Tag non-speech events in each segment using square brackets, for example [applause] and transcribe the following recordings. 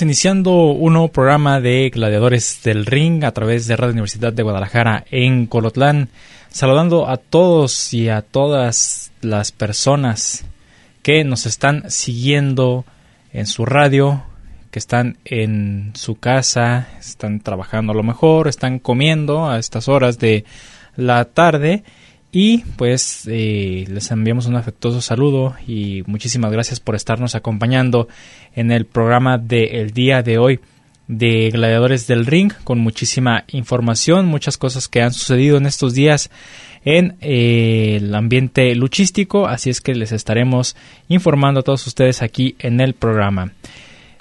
Iniciando un nuevo programa de Gladiadores del Ring a través de Radio Universidad de Guadalajara en Colotlán, saludando a todos y a todas las personas que nos están siguiendo en su radio, que están en su casa, están trabajando a lo mejor, están comiendo a estas horas de la tarde y pues eh, les enviamos un afectuoso saludo y muchísimas gracias por estarnos acompañando en el programa del día de hoy de Gladiadores del Ring con muchísima información, muchas cosas que han sucedido en estos días en eh, el ambiente luchístico, así es que les estaremos informando a todos ustedes aquí en el programa.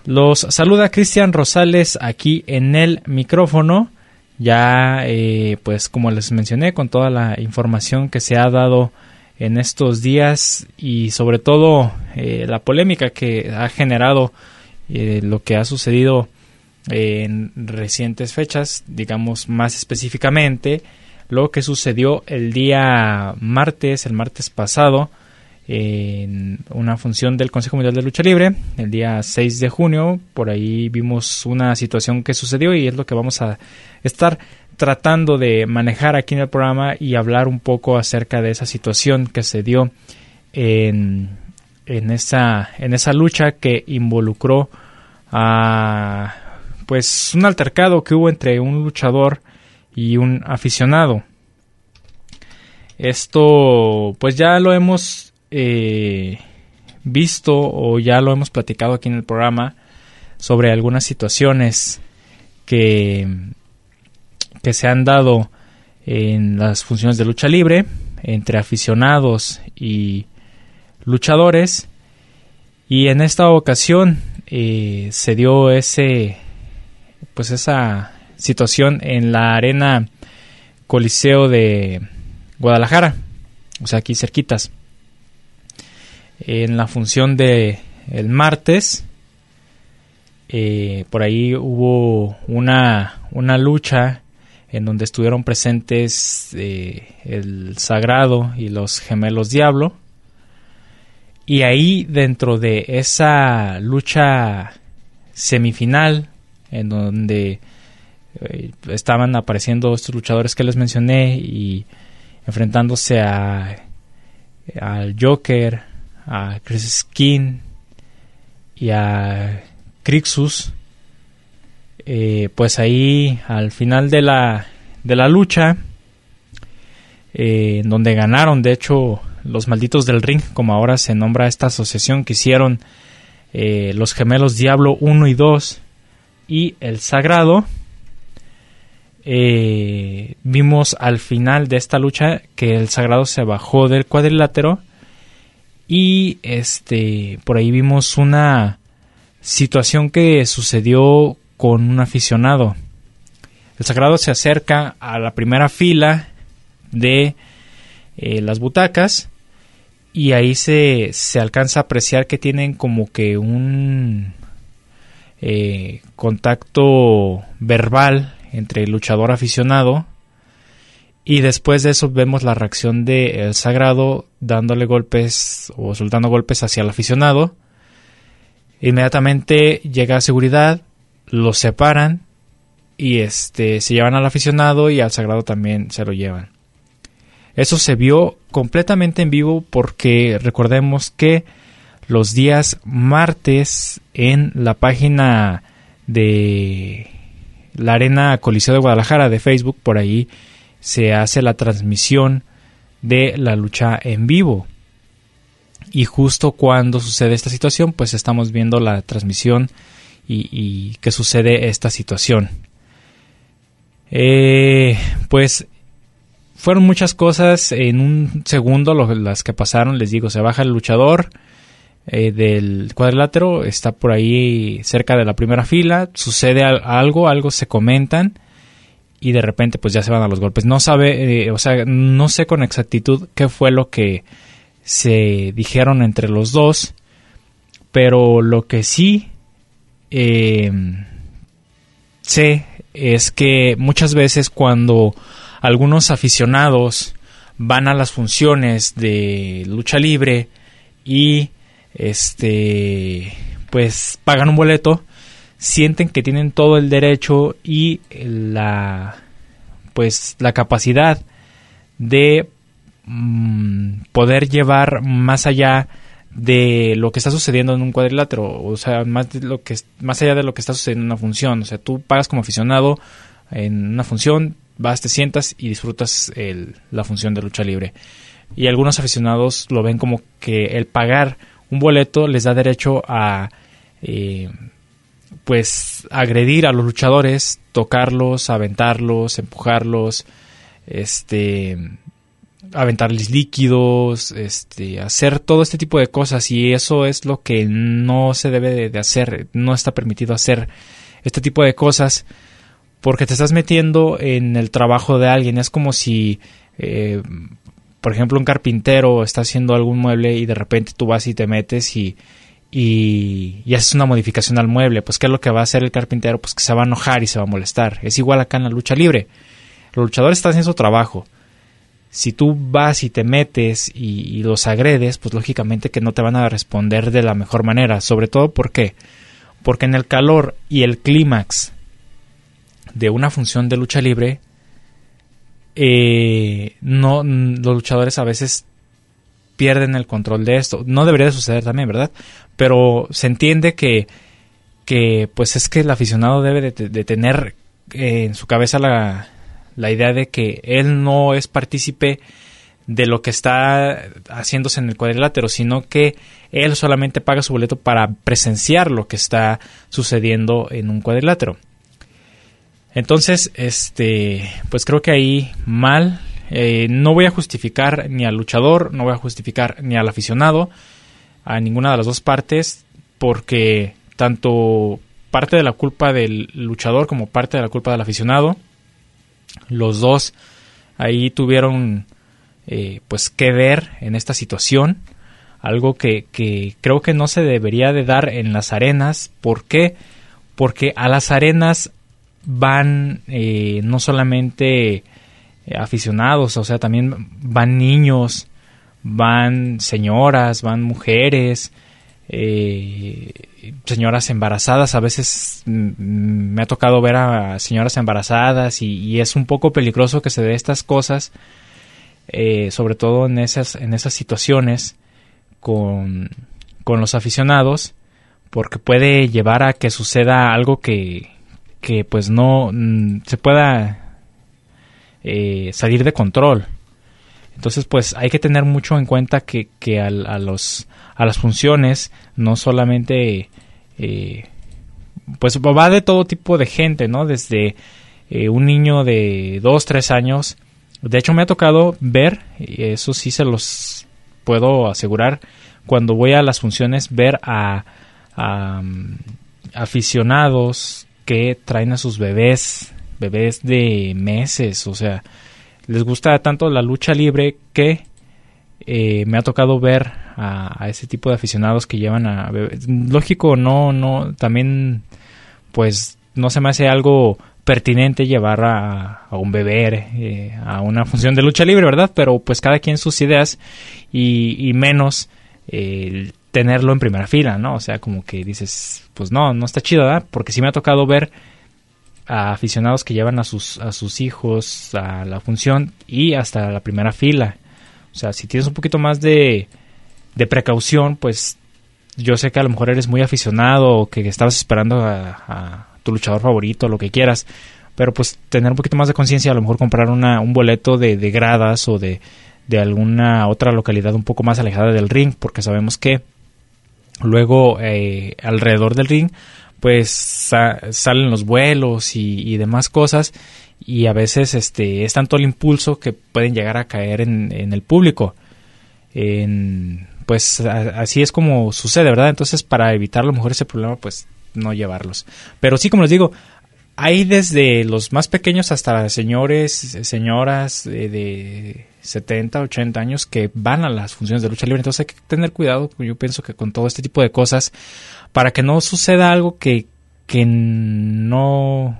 Los saluda Cristian Rosales aquí en el micrófono ya eh, pues como les mencioné con toda la información que se ha dado en estos días y sobre todo eh, la polémica que ha generado eh, lo que ha sucedido en recientes fechas, digamos más específicamente lo que sucedió el día martes, el martes pasado, en una función del Consejo Mundial de Lucha Libre, el día 6 de junio. Por ahí vimos una situación que sucedió y es lo que vamos a estar tratando de manejar aquí en el programa y hablar un poco acerca de esa situación que se dio en, en, esa, en esa lucha que involucró a pues un altercado que hubo entre un luchador y un aficionado. Esto pues ya lo hemos eh, visto o ya lo hemos platicado aquí en el programa sobre algunas situaciones que, que se han dado en las funciones de lucha libre entre aficionados y luchadores. Y en esta ocasión eh, se dio ese pues esa situación en la arena Coliseo de Guadalajara o sea aquí cerquitas en la función de el martes. Eh, por ahí hubo una, una lucha en donde estuvieron presentes eh, el Sagrado y los Gemelos Diablo. Y ahí dentro de esa lucha semifinal, en donde eh, estaban apareciendo estos luchadores que les mencioné y enfrentándose a al Joker, a Chris Skin y a Crixus, eh, pues ahí al final de la, de la lucha, eh, donde ganaron, de hecho, los malditos del ring, como ahora se nombra esta asociación que hicieron eh, los gemelos Diablo 1 y 2 y el Sagrado, vimos al final de esta lucha que el Sagrado se bajó del cuadrilátero y este por ahí vimos una situación que sucedió con un aficionado. El sagrado se acerca a la primera fila de eh, las butacas y ahí se, se, alcanza a apreciar que tienen como que un eh, contacto verbal entre el luchador aficionado y después de eso vemos la reacción de El Sagrado dándole golpes o soltando golpes hacia el aficionado. Inmediatamente llega a seguridad, los separan y este se llevan al aficionado y al Sagrado también se lo llevan. Eso se vio completamente en vivo porque recordemos que los días martes en la página de la Arena Coliseo de Guadalajara de Facebook, por ahí se hace la transmisión de la lucha en vivo. Y justo cuando sucede esta situación, pues estamos viendo la transmisión y, y que sucede esta situación. Eh, pues fueron muchas cosas en un segundo las que pasaron. Les digo, se baja el luchador eh, del cuadrilátero, está por ahí cerca de la primera fila, sucede algo, algo se comentan y de repente pues ya se van a los golpes. No sabe, eh, o sea, no sé con exactitud qué fue lo que se dijeron entre los dos, pero lo que sí eh, sé es que muchas veces cuando algunos aficionados van a las funciones de lucha libre y este pues pagan un boleto sienten que tienen todo el derecho y la pues la capacidad de mm, poder llevar más allá de lo que está sucediendo en un cuadrilátero, o sea, más de lo que más allá de lo que está sucediendo en una función, o sea, tú pagas como aficionado en una función, vas, te sientas y disfrutas la función de lucha libre. Y algunos aficionados lo ven como que el pagar un boleto les da derecho a eh, pues agredir a los luchadores, tocarlos, aventarlos, empujarlos, este aventarles líquidos, este, hacer todo este tipo de cosas y eso es lo que no se debe de hacer, no está permitido hacer este tipo de cosas porque te estás metiendo en el trabajo de alguien. Es como si, eh, por ejemplo, un carpintero está haciendo algún mueble y de repente tú vas y te metes y, y, y, haces una modificación al mueble. Pues, ¿qué es lo que va a hacer el carpintero? Pues que se va a enojar y se va a molestar. Es igual acá en la lucha libre. Los luchadores están haciendo su trabajo. Si tú vas y te metes y, los agredes, pues lógicamente que no te van a responder de la mejor manera. Sobre todo, ¿por qué? Porque en el calor y el clímax de una función de lucha libre, eh, no, los luchadores a veces pierden el control de esto. No debería de suceder también, ¿verdad? Pero se entiende que, que pues es que el aficionado debe de, tener eh, en su cabeza la, la idea de que él no es partícipe de lo que está haciéndose en el cuadrilátero, sino que él solamente paga su boleto para presenciar lo que está sucediendo en un cuadrilátero. Entonces, este, pues creo que ahí mal. Eh, no voy a justificar ni al luchador, no voy a justificar ni al aficionado, a ninguna de las dos partes, porque tanto parte de la culpa del luchador como parte de la culpa del aficionado, los dos ahí tuvieron eh, pues que ver en esta situación, algo que, creo que no se debería de dar en las arenas, ¿por qué? Porque a las arenas van eh, no solamente aficionados, o sea, también van niños, van señoras, van mujeres, eh, señoras embarazadas. A veces me ha tocado ver a señoras embarazadas y, es un poco peligroso que se dé estas cosas, sobre todo en esas, en esas situaciones con, con los aficionados, porque puede llevar a que suceda algo que, que pues no mm, se pueda eh, salir de control. Entonces pues hay que tener mucho en cuenta que, que a, los, a las funciones no solamente eh, pues va de todo tipo de gente, ¿no? Desde eh, un niño de 2, 3 años. De hecho me ha tocado ver, y eso sí se los puedo asegurar, cuando voy a las funciones ver a, mm, aficionados que traen a sus bebés, bebés de meses, o sea, les gusta tanto la lucha libre que eh, me ha tocado ver a, ese tipo de aficionados que llevan a bebés. Lógico, no, no, también, pues, no se me hace algo pertinente llevar a, un bebé eh, a una función de lucha libre, ¿verdad? Pero pues cada quien sus ideas y, menos tenerlo en primera fila, ¿no? O sea, como que dices, pues no, no está chido, ¿verdad? Porque sí me ha tocado ver a aficionados que llevan a sus, a sus hijos a la función y hasta la primera fila. O sea, si tienes un poquito más de, de precaución, pues yo sé que a lo mejor eres muy aficionado o que estabas esperando a, tu luchador favorito, lo que quieras, pero pues tener un poquito más de conciencia, a lo mejor comprar una, un boleto de, de gradas o de, de alguna otra localidad un poco más alejada del ring, porque sabemos que luego eh, alrededor del ring pues salen los vuelos y, demás cosas y a veces este es tanto el impulso que pueden llegar a caer en, en el público. En, pues así es como sucede verdad entonces para evitar a lo mejor ese problema pues no llevarlos. Pero sí como les digo hay desde los más pequeños hasta señores señoras de 70, 80 años que van a las funciones de lucha libre. Entonces hay que tener cuidado, yo pienso que con todo este tipo de cosas, para que no suceda algo que, que no,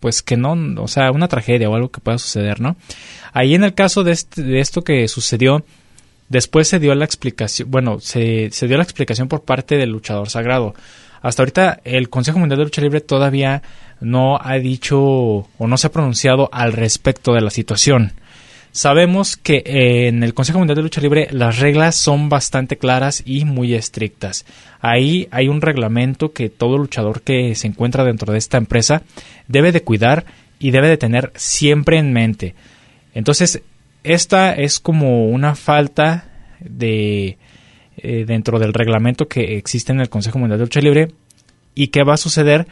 pues que no, o sea, una tragedia o algo que pueda suceder, ¿no? Ahí en el caso de, este, de esto que sucedió, después se dio la explicación, bueno, se, se dio la explicación por parte del luchador sagrado. Hasta ahorita el Consejo Mundial de Lucha Libre todavía no ha dicho o no se ha pronunciado al respecto de la situación. Sabemos que eh, en el Consejo Mundial de Lucha Libre las reglas son bastante claras y muy estrictas. Ahí hay un reglamento que todo luchador que se encuentra dentro de esta empresa debe de cuidar y debe de tener siempre en mente. Entonces, esta es como una falta de eh, dentro del reglamento que existe en el Consejo Mundial de Lucha Libre y qué va a suceder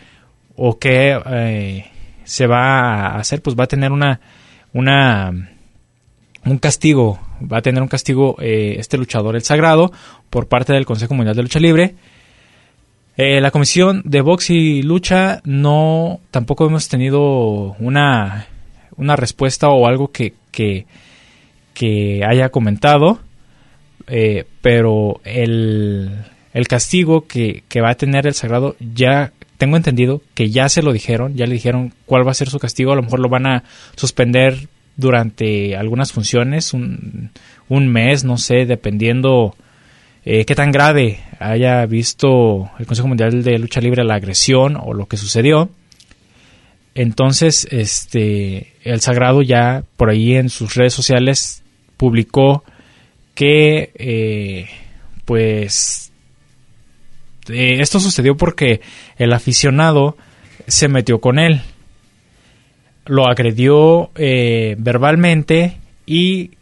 o qué eh, se va a hacer, pues va a tener una una un castigo, va a tener un castigo eh, este luchador, el sagrado, por parte del Consejo Mundial de Lucha Libre. Eh, la comisión de box y lucha no, tampoco hemos tenido una, una respuesta o algo que, que, haya comentado, eh, pero el, el castigo que, que va a tener el sagrado ya tengo entendido que ya se lo dijeron, ya le dijeron cuál va a ser su castigo, a lo mejor lo van a suspender durante algunas funciones, un, un mes, no sé, dependiendo eh, qué tan grave haya visto el Consejo Mundial de Lucha Libre la agresión o lo que sucedió. Entonces, este, el Sagrado ya por ahí en sus redes sociales publicó que, eh, pues, eh, esto sucedió porque el aficionado se metió con él lo agredió eh, verbalmente y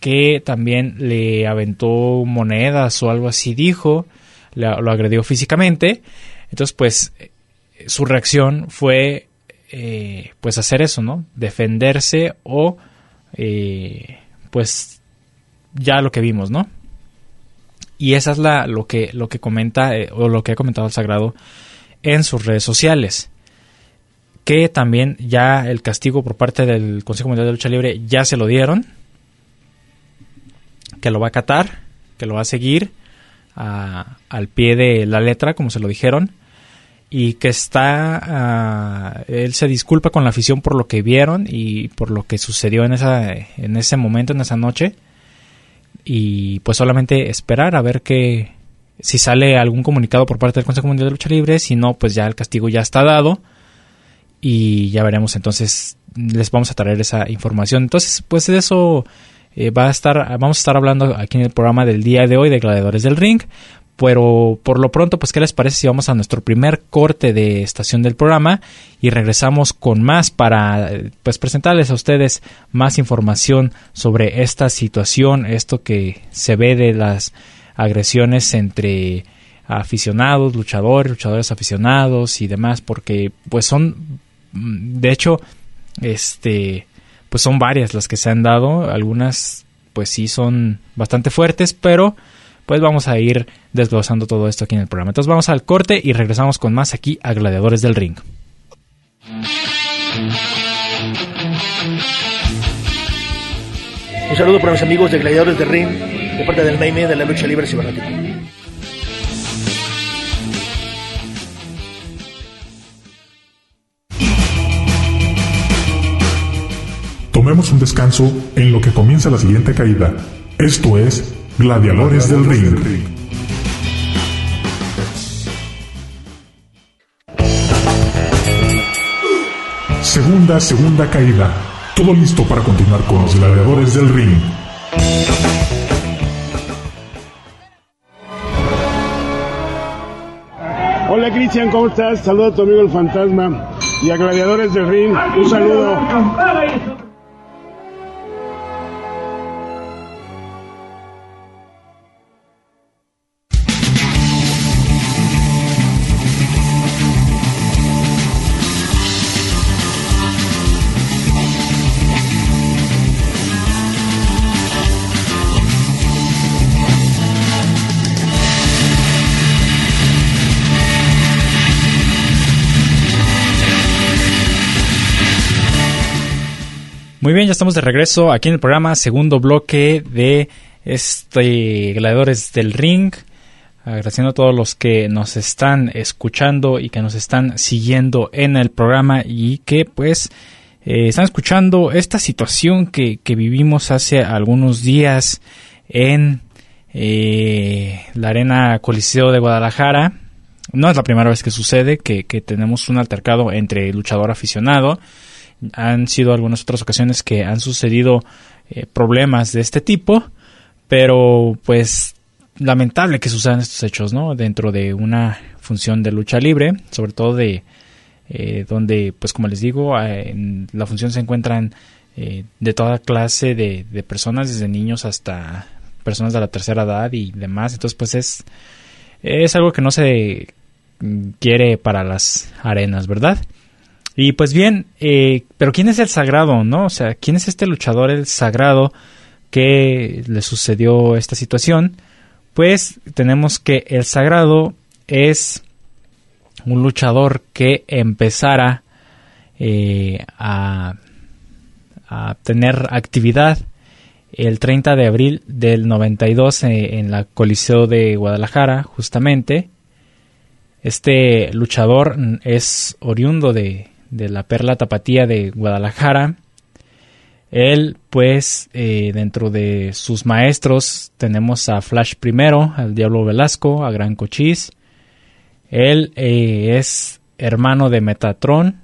que también le aventó monedas o algo así dijo, lo agredió físicamente. Entonces, pues, su reacción fue, eh, pues, hacer eso, ¿no? Defenderse o, eh, pues, ya lo que vimos, ¿no? Y esa es la, lo, que, lo que comenta, o lo que ha comentado el Sagrado en sus redes sociales. Que también ya el castigo por parte del Consejo Mundial de Lucha Libre ya se lo dieron, que lo va a acatar, que lo va a seguir al pie de la letra, como se lo dijeron, y que está, él se disculpa con la afición por lo que vieron y por lo que sucedió en, esa, en ese momento, en esa noche, y pues solamente esperar a ver que si sale algún comunicado por parte del Consejo Mundial de Lucha Libre, si no, pues ya el castigo ya está dado y ya veremos. Entonces les vamos a traer esa información. Entonces pues de eso eh, va a estar vamos a estar hablando aquí en el programa del día de hoy de gladiadores del ring pero por lo pronto pues qué les parece si vamos a nuestro primer corte de estación del programa y regresamos con más para pues presentarles a ustedes más información sobre esta situación esto que se ve de las agresiones entre aficionados, luchadores, luchadores aficionados y demás, porque pues son de hecho, este, pues son varias las que se han dado. Algunas, pues sí son bastante fuertes, pero pues vamos a ir desglosando todo esto aquí en el programa. Entonces vamos al corte y regresamos con más aquí a Gladiadores del Ring. Un saludo para mis amigos de Gladiadores del Ring, de parte del Naime de la lucha libre cibernética. Tomemos un descanso en lo que comienza la siguiente caída. Esto es Gladiadores del Ring. Segunda, segunda caída. Todo listo para continuar con los gladiadores del ring. Hola Cristian, ¿cómo estás? Saludo a tu amigo el fantasma y a Gladiadores del Ring. Un saludo. Muy bien, ya estamos de regreso aquí en el programa, segundo bloque de este Gladiadores del Ring. Agradeciendo a todos los que nos están escuchando y que nos están siguiendo en el programa y que pues eh, están escuchando esta situación que, vivimos hace algunos días en eh, la Arena Coliseo de Guadalajara. No es la primera vez que sucede que, tenemos un altercado entre luchador aficionado. Han sido algunas otras ocasiones que han sucedido eh, problemas de este tipo, pero pues lamentable que sucedan estos hechos, ¿no? Dentro de una función de lucha libre, sobre todo de eh, donde, pues como les digo, eh, en la función se encuentran eh, de toda clase de, de, personas, desde niños hasta personas de la tercera edad y demás. Entonces, pues es, es algo que no se quiere para las arenas, ¿verdad? Y pues bien, pero ¿quién es el sagrado, no? O sea, ¿quién es este luchador, el sagrado, que le sucedió esta situación? pues tenemos que el sagrado es un luchador que empezara eh, a, tener actividad el 30 de abril del 92 eh, en la Coliseo de Guadalajara, justamente. Este luchador es oriundo de, de la Perla Tapatía de Guadalajara él, pues, eh, dentro de sus maestros tenemos a Flash primero, al Diablo Velasco, a Gran Cochise. Él eh, es hermano de Metatron.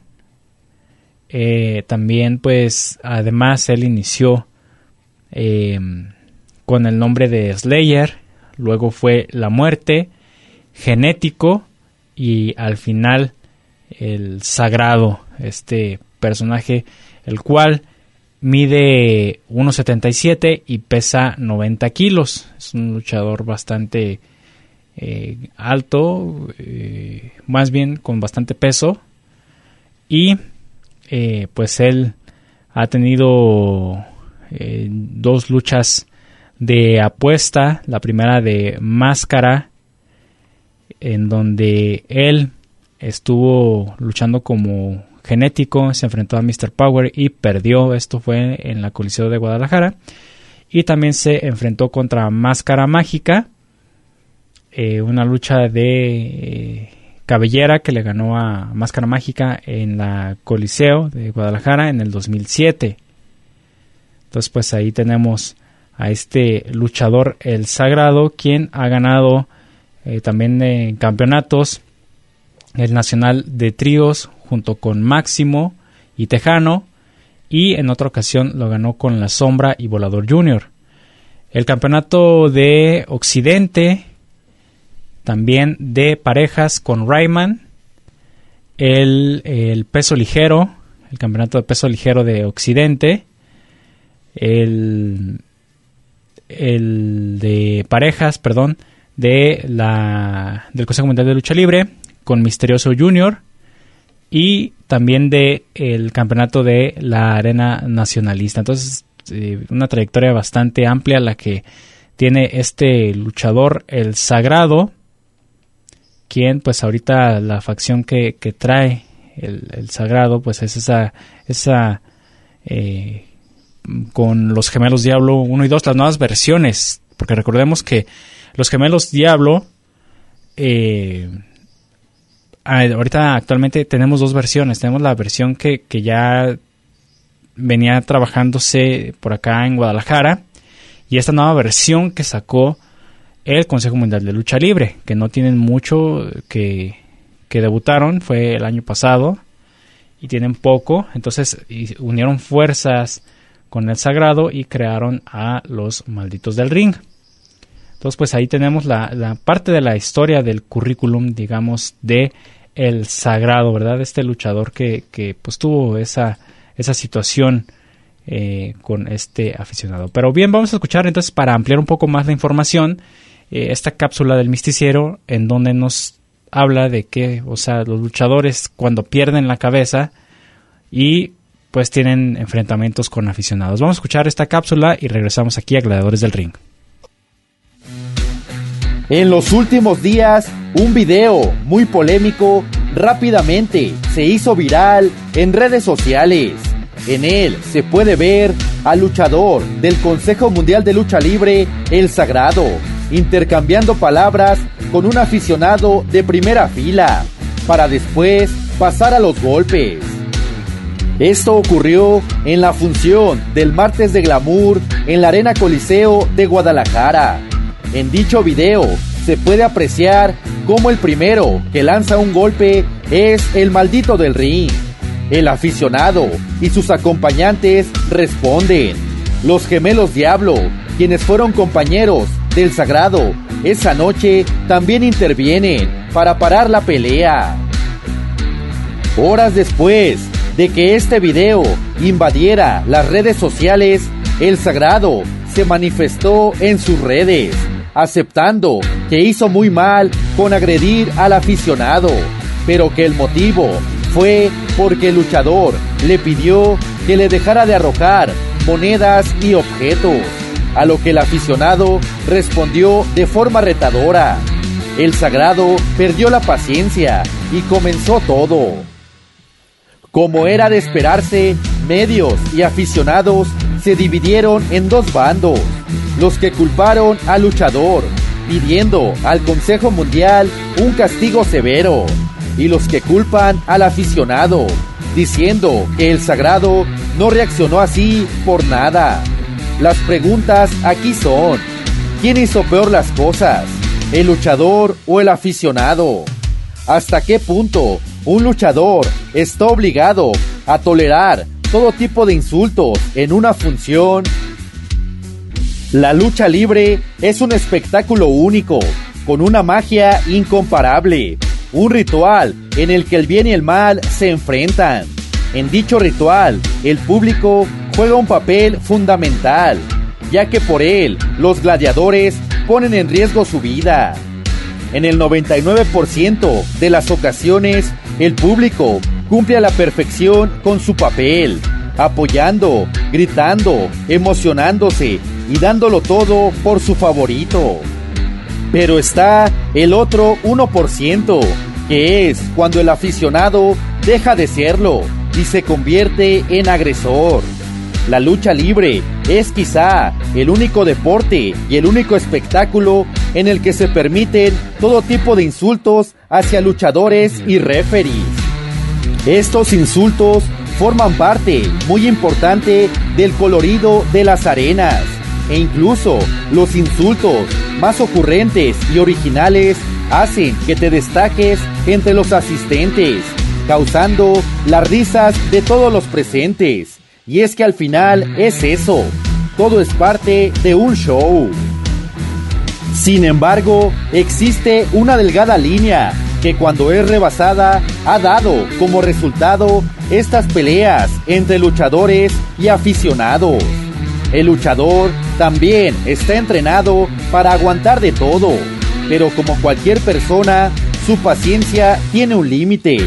Eh, también, pues, además, él inició con el nombre de Slayer. Luego fue La Muerte, Genético y al final el Sagrado, este personaje, el cual mide 1,77 y pesa 90 kilos. Es un luchador bastante eh, alto, eh, más bien con bastante peso. Y eh, pues él ha tenido dos luchas de apuesta. La primera de máscara, en donde él estuvo luchando como genético, se enfrentó a Mr. Power y perdió. Esto fue en la Coliseo de Guadalajara. Y también se enfrentó contra Máscara Mágica, eh, una lucha de eh, cabellera que le ganó a Máscara Mágica en la Coliseo de Guadalajara en el 2007. Entonces pues ahí tenemos a este luchador el sagrado quien ha ganado eh, también en campeonatos el nacional de tríos junto con Máximo y Tejano, y en otra ocasión lo ganó con La Sombra y Volador Junior. El campeonato de Occidente, también de parejas con Rayman, el, el peso ligero, el campeonato de peso ligero de Occidente, el, el de parejas, perdón, de la, del Consejo Mundial de Lucha Libre con Misterioso Junior, y también de el campeonato de la arena nacionalista. Entonces, eh, una trayectoria bastante amplia la que tiene este luchador, el Sagrado, quien pues ahorita la facción que, que trae el, Sagrado, pues es esa, esa eh, con los gemelos Diablo 1 y 2, las nuevas versiones, porque recordemos que los gemelos Diablo eh, ahorita actualmente tenemos dos versiones. Tenemos la versión que, ya venía trabajándose por acá en Guadalajara y esta nueva versión que sacó el Consejo Mundial de Lucha Libre, que no tienen mucho que, que debutaron, fue el año pasado y tienen poco, entonces unieron fuerzas con el Sagrado y crearon a los Malditos del Ring. Entonces pues ahí tenemos la, la parte de la historia del currículum, digamos, de el sagrado, ¿verdad? Este luchador que, que pues tuvo esa, esa situación eh, con este aficionado. Pero bien, vamos a escuchar entonces para ampliar un poco más la información eh, esta cápsula del misticiero en donde nos habla de que, o sea, los luchadores cuando pierden la cabeza y pues tienen enfrentamientos con aficionados. Vamos a escuchar esta cápsula y regresamos aquí a Gladiadores del Ring. En los últimos días, un video muy polémico rápidamente se hizo viral en redes sociales. En él se puede ver al luchador del Consejo Mundial de Lucha Libre, El Sagrado, intercambiando palabras con un aficionado de primera fila, para después pasar a los golpes. Esto ocurrió en la función del martes de glamour en la Arena Coliseo de Guadalajara. En dicho video se puede apreciar cómo el primero que lanza un golpe es el maldito del ring. El aficionado y sus acompañantes responden. Los gemelos Diablo, quienes fueron compañeros del Sagrado, esa noche también intervienen para parar la pelea. Horas después de que este video invadiera las redes sociales, el Sagrado se manifestó en sus redes, aceptando que hizo muy mal con agredir al aficionado, pero que el motivo fue porque el luchador le pidió que le dejara de arrojar monedas y objetos, a lo que el aficionado respondió de forma retadora. El sagrado perdió la paciencia y comenzó todo. Como era de esperarse, medios y aficionados se dividieron en dos bandos, los que culparon al luchador, pidiendo al Consejo Mundial un castigo severo, y los que culpan al aficionado, diciendo que el sagrado no reaccionó así por nada. Las preguntas aquí son, ¿quién hizo peor las cosas? ¿El luchador o el aficionado? ¿Hasta qué punto un luchador está obligado a tolerar todo tipo de insultos en una función? La lucha libre es un espectáculo único, con una magia incomparable, un ritual en el que el bien y el mal se enfrentan. En dicho ritual, el público juega un papel fundamental, ya que por él los gladiadores ponen en riesgo su vida. En el 99% de las ocasiones, el público cumple a la perfección con su papel, apoyando, gritando, emocionándose y dándolo todo por su favorito. Pero está el otro 1%, que es cuando el aficionado deja de serlo y se convierte en agresor. La lucha libre es quizá el único deporte y el único espectáculo en el que se permiten todo tipo de insultos hacia luchadores y referees. Estos insultos forman parte muy importante del colorido de las arenas e incluso los insultos más ocurrentes y originales hacen que te destaques entre los asistentes, causando las risas de todos los presentes. Y es que al final es eso, todo es parte de un show. Sin embargo, existe una delgada línea que cuando es rebasada ha dado como resultado estas peleas entre luchadores y aficionados. El luchador también está entrenado para aguantar de todo, pero como cualquier persona, su paciencia tiene un límite.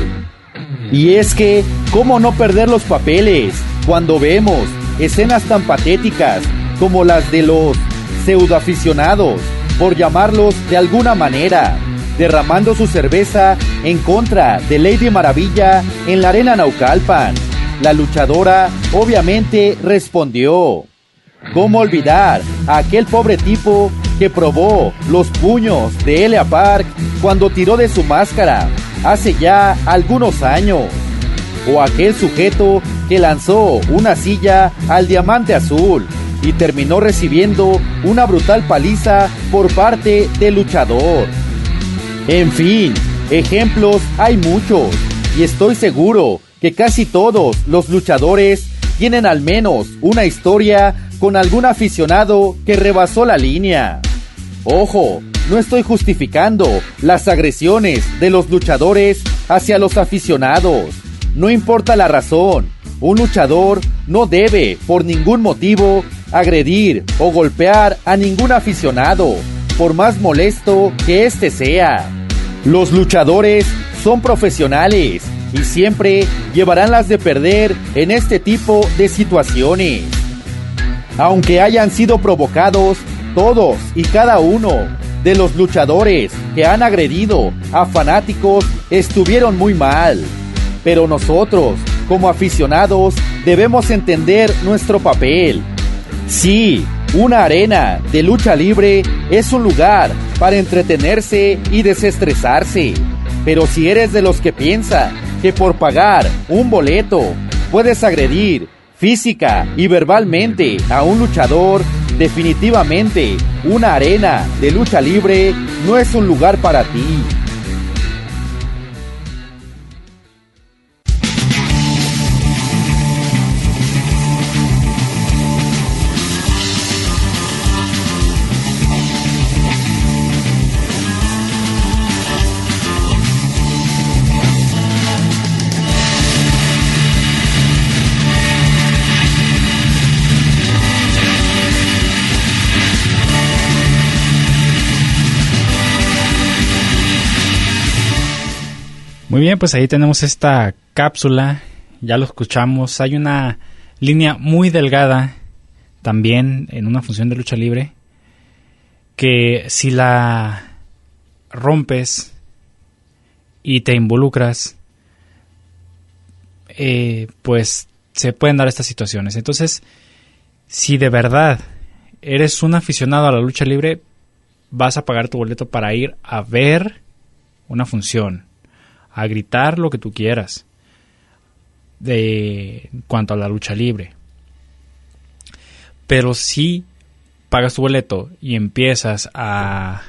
Y es que, ¿cómo no perder los papeles cuando vemos escenas tan patéticas como las de los pseudoaficionados, por llamarlos de alguna manera, derramando su cerveza en contra de Lady Maravilla en la arena Naucalpan? La luchadora obviamente respondió. ¿Cómo olvidar a aquel pobre tipo que probó los puños de Elia Park cuando tiró de su máscara hace ya algunos años? ¿O aquel sujeto que lanzó una silla al diamante azul y terminó recibiendo una brutal paliza por parte del luchador? En fin, ejemplos hay muchos y estoy seguro que casi todos los luchadores tienen al menos una historia con algún aficionado que rebasó la línea. Ojo, no estoy justificando las agresiones de los luchadores hacia los aficionados. No importa la razón, un luchador no debe, por ningún motivo, agredir o golpear a ningún aficionado, por más molesto que éste sea. Los luchadores son profesionales y siempre llevarán las de perder en este tipo de situaciones aunque hayan sido provocados todos y cada uno de los luchadores que han agredido a fanáticos estuvieron muy mal. Pero nosotros, como aficionados debemos entender nuestro papel. Sí, una arena de lucha libre es un lugar para entretenerse y desestresarse. Pero si eres de los que piensa que por pagar un boleto puedes agredir física y verbalmente a un luchador, definitivamente una arena de lucha libre no es un lugar para ti. Muy bien, pues ahí tenemos esta cápsula, ya lo escuchamos, hay una línea muy delgada también en una función de lucha libre que si la rompes y te involucras, eh, pues se pueden dar estas situaciones. Entonces, si de verdad eres un aficionado a la lucha libre, vas a pagar tu boleto para ir a ver una función a gritar lo que tú quieras de cuanto a la lucha libre. Pero si pagas tu boleto y empiezas a,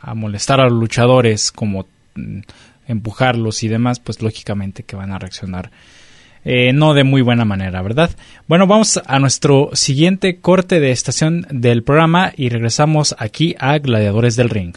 a molestar a los luchadores, como mm, empujarlos y demás, pues lógicamente que van a reaccionar eh, no de muy buena manera, ¿verdad? Bueno, vamos a nuestro siguiente corte de estación del programa y regresamos aquí a Gladiadores del Ring.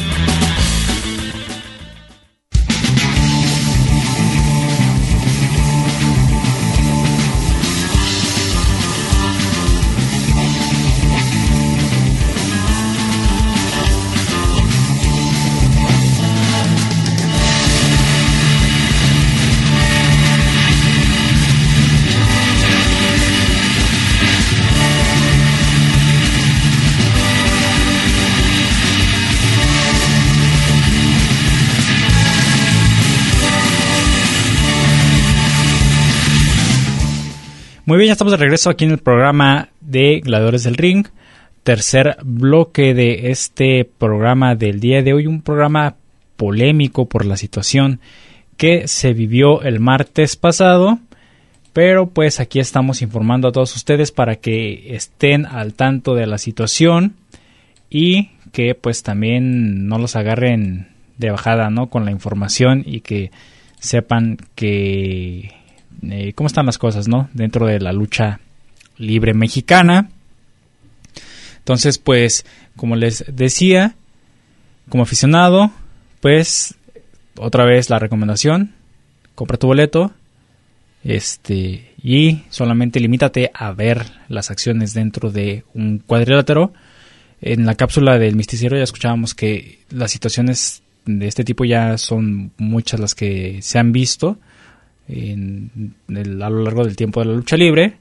Muy bien, ya estamos de regreso aquí en el programa de Gladiadores del Ring. Tercer bloque de este programa del día de hoy. Un programa polémico por la situación que se vivió el martes pasado. Pero pues aquí estamos informando a todos ustedes para que estén al tanto de la situación y que pues también no los agarren de bajada, ¿no? Con la información y que sepan que eh, cómo están las cosas, ¿no? Dentro de la lucha libre mexicana. Entonces, pues, como les decía, como aficionado, pues, otra vez la recomendación, compra tu boleto, este, y solamente limítate a ver las acciones dentro de un cuadrilátero. En la cápsula del misticiero ya escuchábamos que las situaciones de este tipo ya son muchas las que se han visto en a lo largo del tiempo de la lucha libre.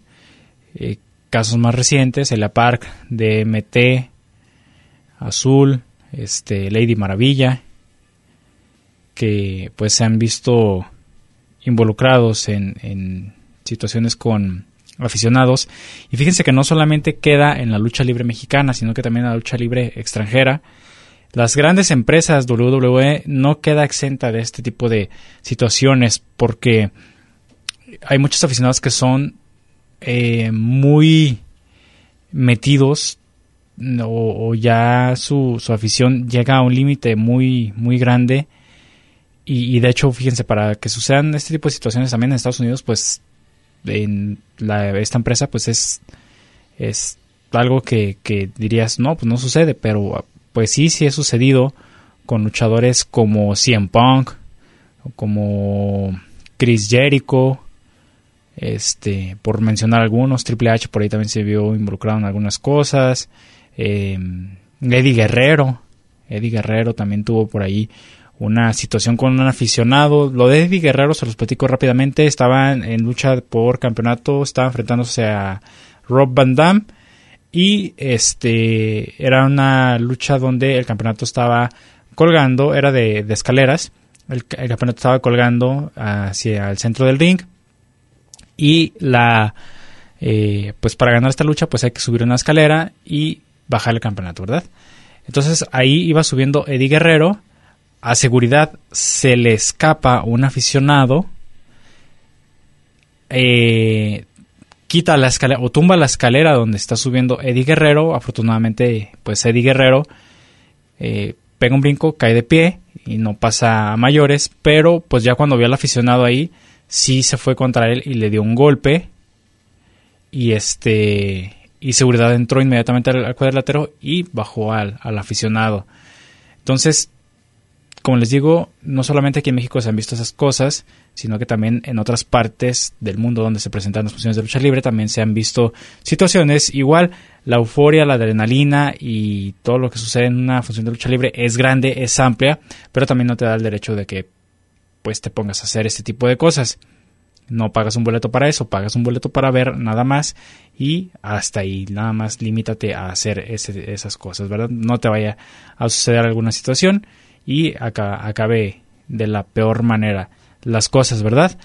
Eh, casos más recientes, el Park, DMT, Azul, este, Lady Maravilla, que pues se han visto involucrados en, en situaciones con aficionados. Y fíjense que no solamente queda en la lucha libre mexicana, sino que también en la lucha libre extranjera. Las grandes empresas WWE no queda exenta de este tipo de situaciones porque hay muchos aficionados que son eh, muy metidos o, ya su, su, afición llega a un límite muy, muy grande. Y, de hecho, fíjense, para que sucedan este tipo de situaciones también en Estados Unidos, pues en la, esta empresa, pues es, es algo que, que dirías, no, pues no sucede, pero pues sí, sí ha sucedido con luchadores como CM Punk, como Chris Jericho, este, por mencionar algunos, Triple H por ahí también se vio involucrado en algunas cosas, eh, Eddie Guerrero, Eddie Guerrero también tuvo por ahí una situación con un aficionado. Lo de Eddie Guerrero se los platico rápidamente. Estaban en lucha por campeonato, estaba enfrentándose a Rob Van Damme y este era una lucha donde el campeonato estaba colgando, era de, escaleras. El, campeonato estaba colgando hacia el centro del ring y la eh, pues para ganar esta lucha pues hay que subir una escalera y bajar el campeonato, ¿verdad? Entonces ahí iba subiendo Eddie Guerrero a seguridad se le escapa un aficionado, eh, quita la escalera o tumba la escalera donde está subiendo Eddie Guerrero. Afortunadamente, pues Eddie Guerrero eh, pega un brinco, cae de pie y no pasa a mayores. Pero pues ya cuando vio al aficionado ahí, sí se fue contra él y le dio un golpe. Y este y seguridad entró inmediatamente al, cuadrilátero y bajó al, al aficionado. Entonces, como les digo, no solamente aquí en México se han visto esas cosas, sino que también en otras partes del mundo donde se presentan las funciones de lucha libre también se han visto situaciones. Igual, la euforia, la adrenalina y todo lo que sucede en una función de lucha libre es grande, es amplia, pero también no te da el derecho de que pues te pongas a hacer este tipo de cosas. No pagas un boleto para eso, pagas un boleto para ver nada más y hasta ahí, nada más limítate a hacer esas cosas, ¿verdad? No te vaya a suceder alguna situación y acabe de la peor manera las cosas, ¿verdad?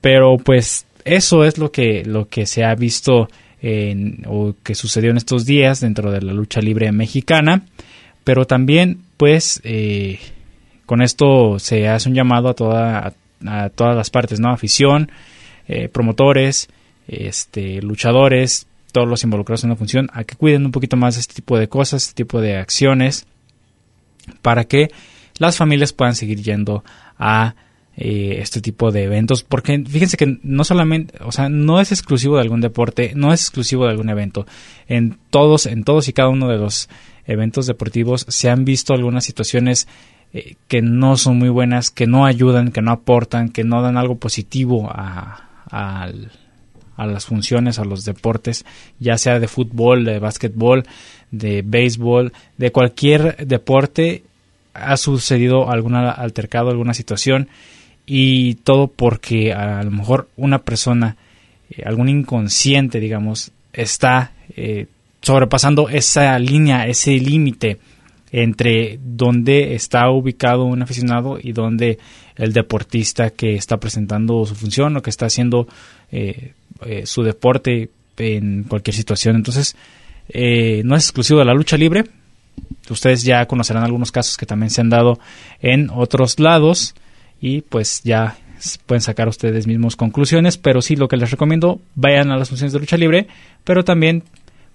Pero pues eso es lo que, lo que se ha visto en, o que sucedió en estos días dentro de la lucha libre mexicana, pero también pues eh, con esto se hace un llamado a, toda, a, todas las partes, ¿no? Afición, eh, promotores, este, luchadores, todos los involucrados en la función, a que cuiden un poquito más este tipo de cosas, este tipo de acciones, para que las familias puedan seguir yendo a eh, este tipo de eventos porque fíjense que no solamente o sea no es exclusivo de algún deporte no es exclusivo de algún evento. En todos en todos y cada uno de los eventos deportivos se han visto algunas situaciones eh, que no son muy buenas que no ayudan que no aportan que no dan algo positivo a, a las funciones, a los deportes, ya sea de fútbol, de básquetbol, de béisbol, de cualquier deporte, ha sucedido algún altercado, alguna situación y todo porque a lo mejor una persona, eh, algún inconsciente, digamos, está eh, sobrepasando esa línea, ese límite entre donde está ubicado un aficionado y donde el deportista que está presentando su función o que está haciendo eh, su deporte en cualquier situación. Entonces, no es exclusivo de la lucha libre, Ustedes ya conocerán algunos casos que también se han dado en otros lados y pues ya pueden sacar ustedes mismos conclusiones, pero sí lo que les recomiendo, vayan a las funciones de lucha libre, pero también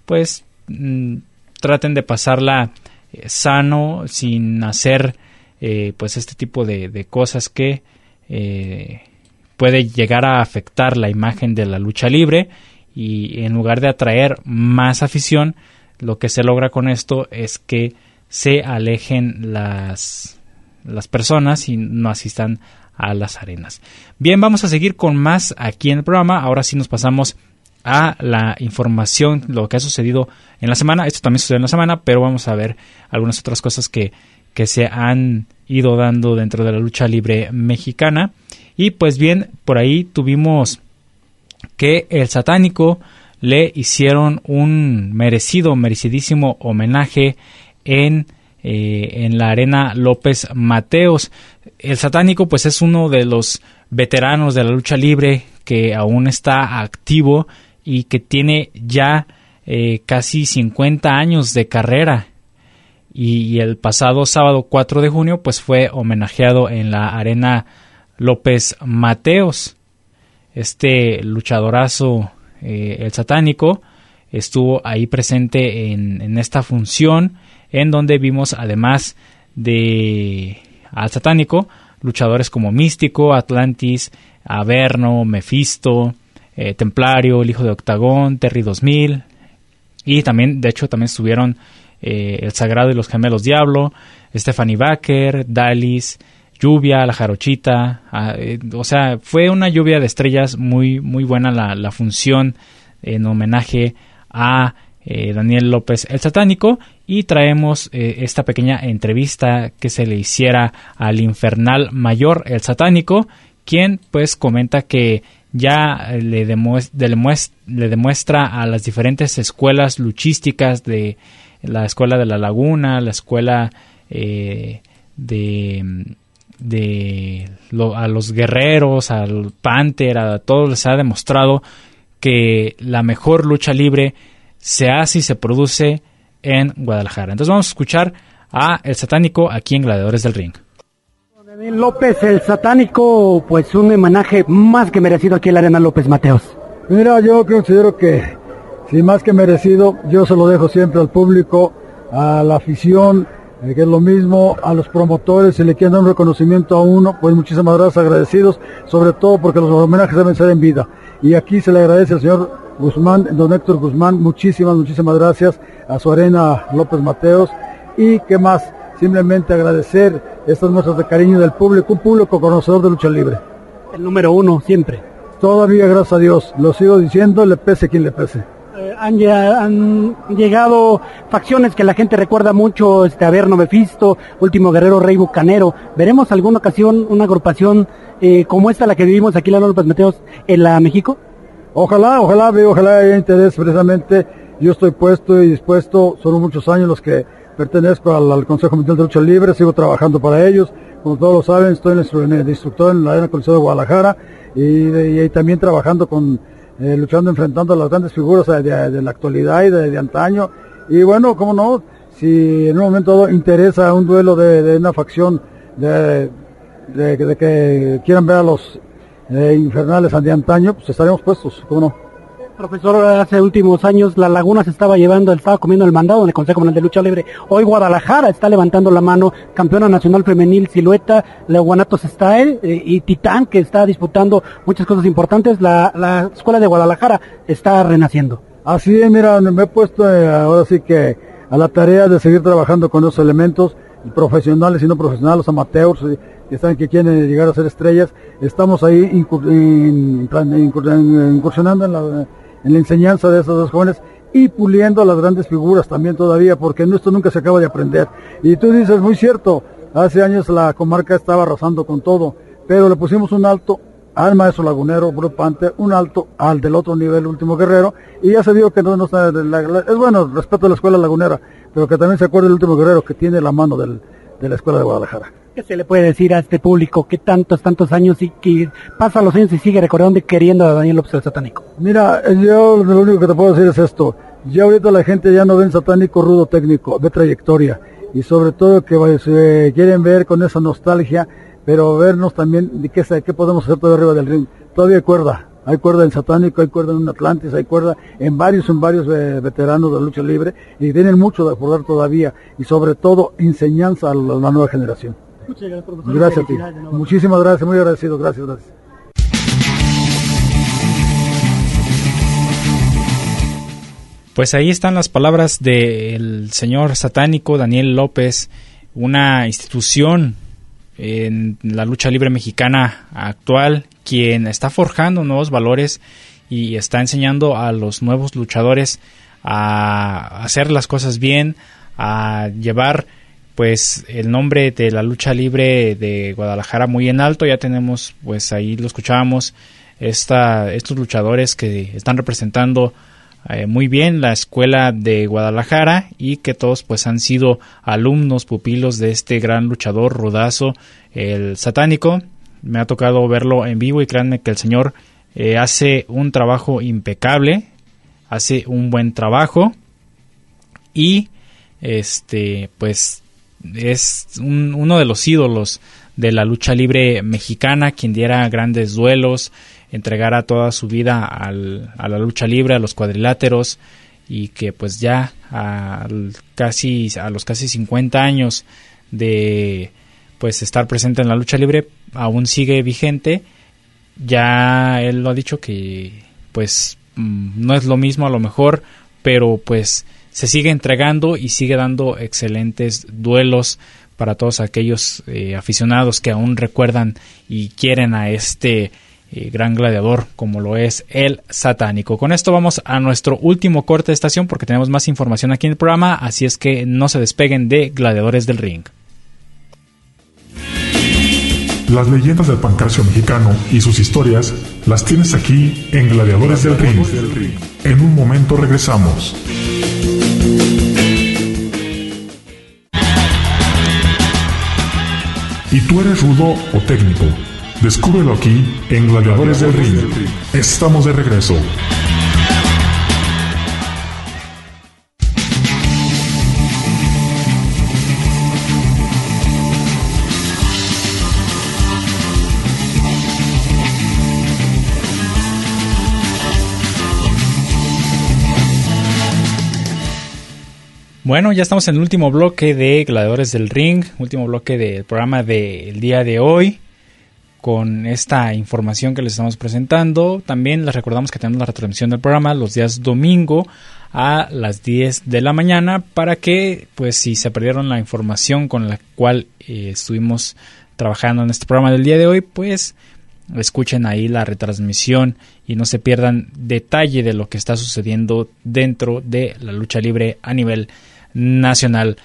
pues mm, traten de pasarla eh, sano, sin hacer eh, pues este tipo de, cosas que eh, puede llegar a afectar la imagen de la lucha libre y en lugar de atraer más afición, lo que se logra con esto es que se alejen las, las personas y no asistan a las arenas. Bien, vamos a seguir con más aquí en el programa. Ahora sí nos pasamos a la información, lo que ha sucedido en la semana. Esto también sucedió en la semana, pero vamos a ver algunas otras cosas que, que se han ido dando dentro de la lucha libre mexicana. Y pues bien, por ahí tuvimos que el satánico le hicieron un merecido, merecidísimo homenaje en, eh, en la arena López Mateos. El satánico pues es uno de los veteranos de la lucha libre que aún está activo y que tiene ya eh, casi 50 años de carrera. Y, el pasado sábado 4 de junio pues fue homenajeado en la arena López Mateos. Este luchadorazo eh, el satánico, estuvo ahí presente en, esta función, en donde vimos además de al satánico, luchadores como Místico, Atlantis, Averno, Mephisto, eh, Templario, el hijo de Octagón, Terry 2000, y también, de hecho, también estuvieron eh, el Sagrado y los Gemelos Diablo, Stephanie Baker, Dalis, lluvia, la jarochita, ah, eh, o sea, fue una lluvia de estrellas muy, muy buena la, la función en homenaje a eh, Daniel López el Satánico. Y traemos eh, esta pequeña entrevista que se le hiciera al infernal mayor, el satánico, quien pues comenta que ya le, le demuestra a las diferentes escuelas luchísticas de la escuela de la laguna, la escuela de, de a los guerreros, al Panther, a todos les ha demostrado que la mejor lucha libre se hace y se produce en Guadalajara. Entonces vamos a escuchar a El Satánico aquí en Gladiadores del Ring. Daniel López, el satánico, pues un homenaje más que merecido aquí en la Arena López Mateos. Mira, yo considero que, si más que merecido, yo se lo dejo siempre al público, a la afición, eh, que es lo mismo, a los promotores, si le quieren dar un reconocimiento a uno, pues muchísimas gracias, agradecidos, sobre todo porque los homenajes deben ser en vida. Y aquí se le agradece al señor Guzmán, don Héctor Guzmán, muchísimas, muchísimas gracias a su arena López Mateos. Y qué más, simplemente agradecer estas muestras de cariño del público, un público conocedor de lucha libre. El número uno, siempre. Todavía, gracias a Dios, lo sigo diciendo, le pese quien le pese. Eh, han, han, llegado facciones que la gente recuerda mucho, este Averno Mefisto, Último Guerrero Rey Bucanero. ¿Veremos alguna ocasión una agrupación eh, como esta, la que vivimos aquí en la López Mateos, en la México? Ojalá, ojalá, ojalá haya interés precisamente. Yo estoy puesto y dispuesto, son muchos años los que pertenezco al, Consejo Mundial de Lucha Libre, sigo trabajando para ellos. Como todos lo saben, estoy en el, instructor en la Arena Coliseo de Guadalajara y, también trabajando con, eh, luchando, enfrentando a las grandes figuras de, la actualidad y de, antaño. Y bueno, cómo no, si en un momento interesa un duelo de, una facción de, que quieran ver a los eh, infernales de antaño, pues estaremos puestos, ¿cómo no? Profesor, hace últimos años la Laguna se estaba llevando, estaba comiendo el mandado en el Consejo Mundial de Lucha Libre. Hoy Guadalajara está levantando la mano, campeona nacional femenil silueta, la Guanatos Style eh, y Titán que está disputando muchas cosas importantes. La, la escuela de Guadalajara está renaciendo. Así es, mira, me he puesto eh, ahora sí que a la tarea de seguir trabajando con esos elementos profesionales y no profesionales, amateurs, que están que quieren llegar a ser estrellas, estamos ahí incursionando en la, en la enseñanza de esos dos jóvenes y puliendo a las grandes figuras también todavía, porque esto nunca se acaba de aprender. Y tú dices, muy cierto, hace años la comarca estaba arrasando con todo, pero le pusimos un alto al maestro lagunero, Pante, un alto al del otro nivel, último guerrero, y ya se vio que no, no está, es bueno, respeto a la escuela lagunera, pero que también se acuerde el último guerrero que tiene la mano del, de la escuela de Guadalajara. ¿Qué se le puede decir a este público que tantos, tantos años y que pasa los años y sigue recordando y queriendo a Daniel López el satánico? Mira, yo lo único que te puedo decir es esto. Ya ahorita la gente ya no ve satánico rudo técnico, ve trayectoria. Y sobre todo que se quieren ver con esa nostalgia, pero vernos también de qué, qué podemos hacer todavía arriba del ring. Todavía hay cuerda, hay cuerda en Satánico, hay cuerda en Atlantis, hay cuerda en varios, en varios eh, veteranos de lucha libre y tienen mucho de acordar todavía y sobre todo enseñanza a la nueva generación. Muchas gracias, Gracias a ti. Muchísimas gracias, muy agradecido. Gracias, gracias. Pues ahí están las palabras del señor satánico Daniel López, una institución en la lucha libre mexicana actual, quien está forjando nuevos valores y está enseñando a los nuevos luchadores a hacer las cosas bien, a llevar pues el nombre de la lucha libre de Guadalajara muy en alto. Ya tenemos, pues ahí lo escuchábamos, esta, estos luchadores que están representando eh, muy bien la escuela de Guadalajara y que todos pues han sido alumnos, pupilos de este gran luchador rudazo, el satánico. Me ha tocado verlo en vivo y créanme que el señor eh, hace un trabajo impecable, hace un buen trabajo y este pues es uno de los ídolos de la lucha libre mexicana, quien diera grandes duelos, entregara toda su vida al, a la lucha libre, a los cuadriláteros, y que pues ya a, casi, a los casi 50 años de pues estar presente en la lucha libre aún sigue vigente. Ya él lo ha dicho que pues mm, no es lo mismo a lo mejor pero pues se sigue entregando y sigue dando excelentes duelos para todos aquellos eh, aficionados que aún recuerdan y quieren a este eh, gran gladiador como lo es el satánico. Con esto vamos a nuestro último corte de estación porque tenemos más información aquí en el programa, así es que no se despeguen de Gladiadores del Ring. Las leyendas del pancracio mexicano y sus historias las tienes aquí en Gladiadores del Ring. En un momento regresamos. ¿Y tú eres rudo o técnico? Descúbrelo aquí en Gladiadores del Ring. Estamos de regreso. Bueno, ya estamos en el último bloque de Gladiadores del Ring, último bloque del programa del día de hoy, con esta información que les estamos presentando. También les recordamos que tenemos la retransmisión del programa los días domingo a las 10 de la mañana para que, pues, si se perdieron la información con la cual eh, estuvimos trabajando en este programa del día de hoy, pues escuchen ahí la retransmisión y no se pierdan detalle de lo que está sucediendo dentro de la lucha libre a nivel nacional.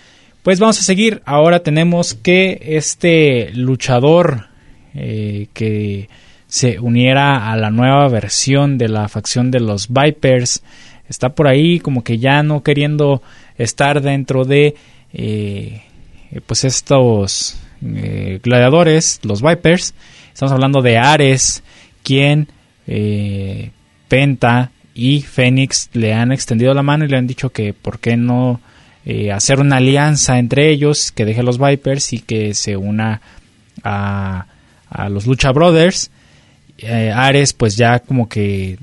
Pues vamos a seguir. Ahora tenemos que este luchador eh, que se uniera a la nueva versión de la facción de los Vipers está por ahí como que ya no queriendo estar dentro de eh, pues estos eh, gladiadores, los Vipers. Estamos hablando de Ares, quien Penta y Fénix le han extendido la mano y le han dicho que por qué no eh, hacer una alianza entre ellos, que deje los Vipers y que se una a, a los Lucha Brothers. Eh, Ares pues ya como que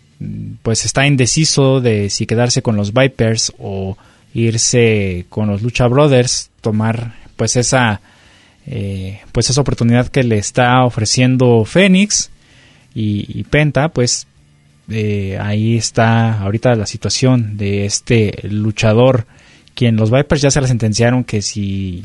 pues está indeciso de si quedarse con los Vipers o irse con los Lucha Brothers, tomar pues esa eh, pues esa oportunidad que le está ofreciendo Fénix y, y, Penta pues ahí está ahorita la situación de este luchador quien los Vipers ya se la sentenciaron que si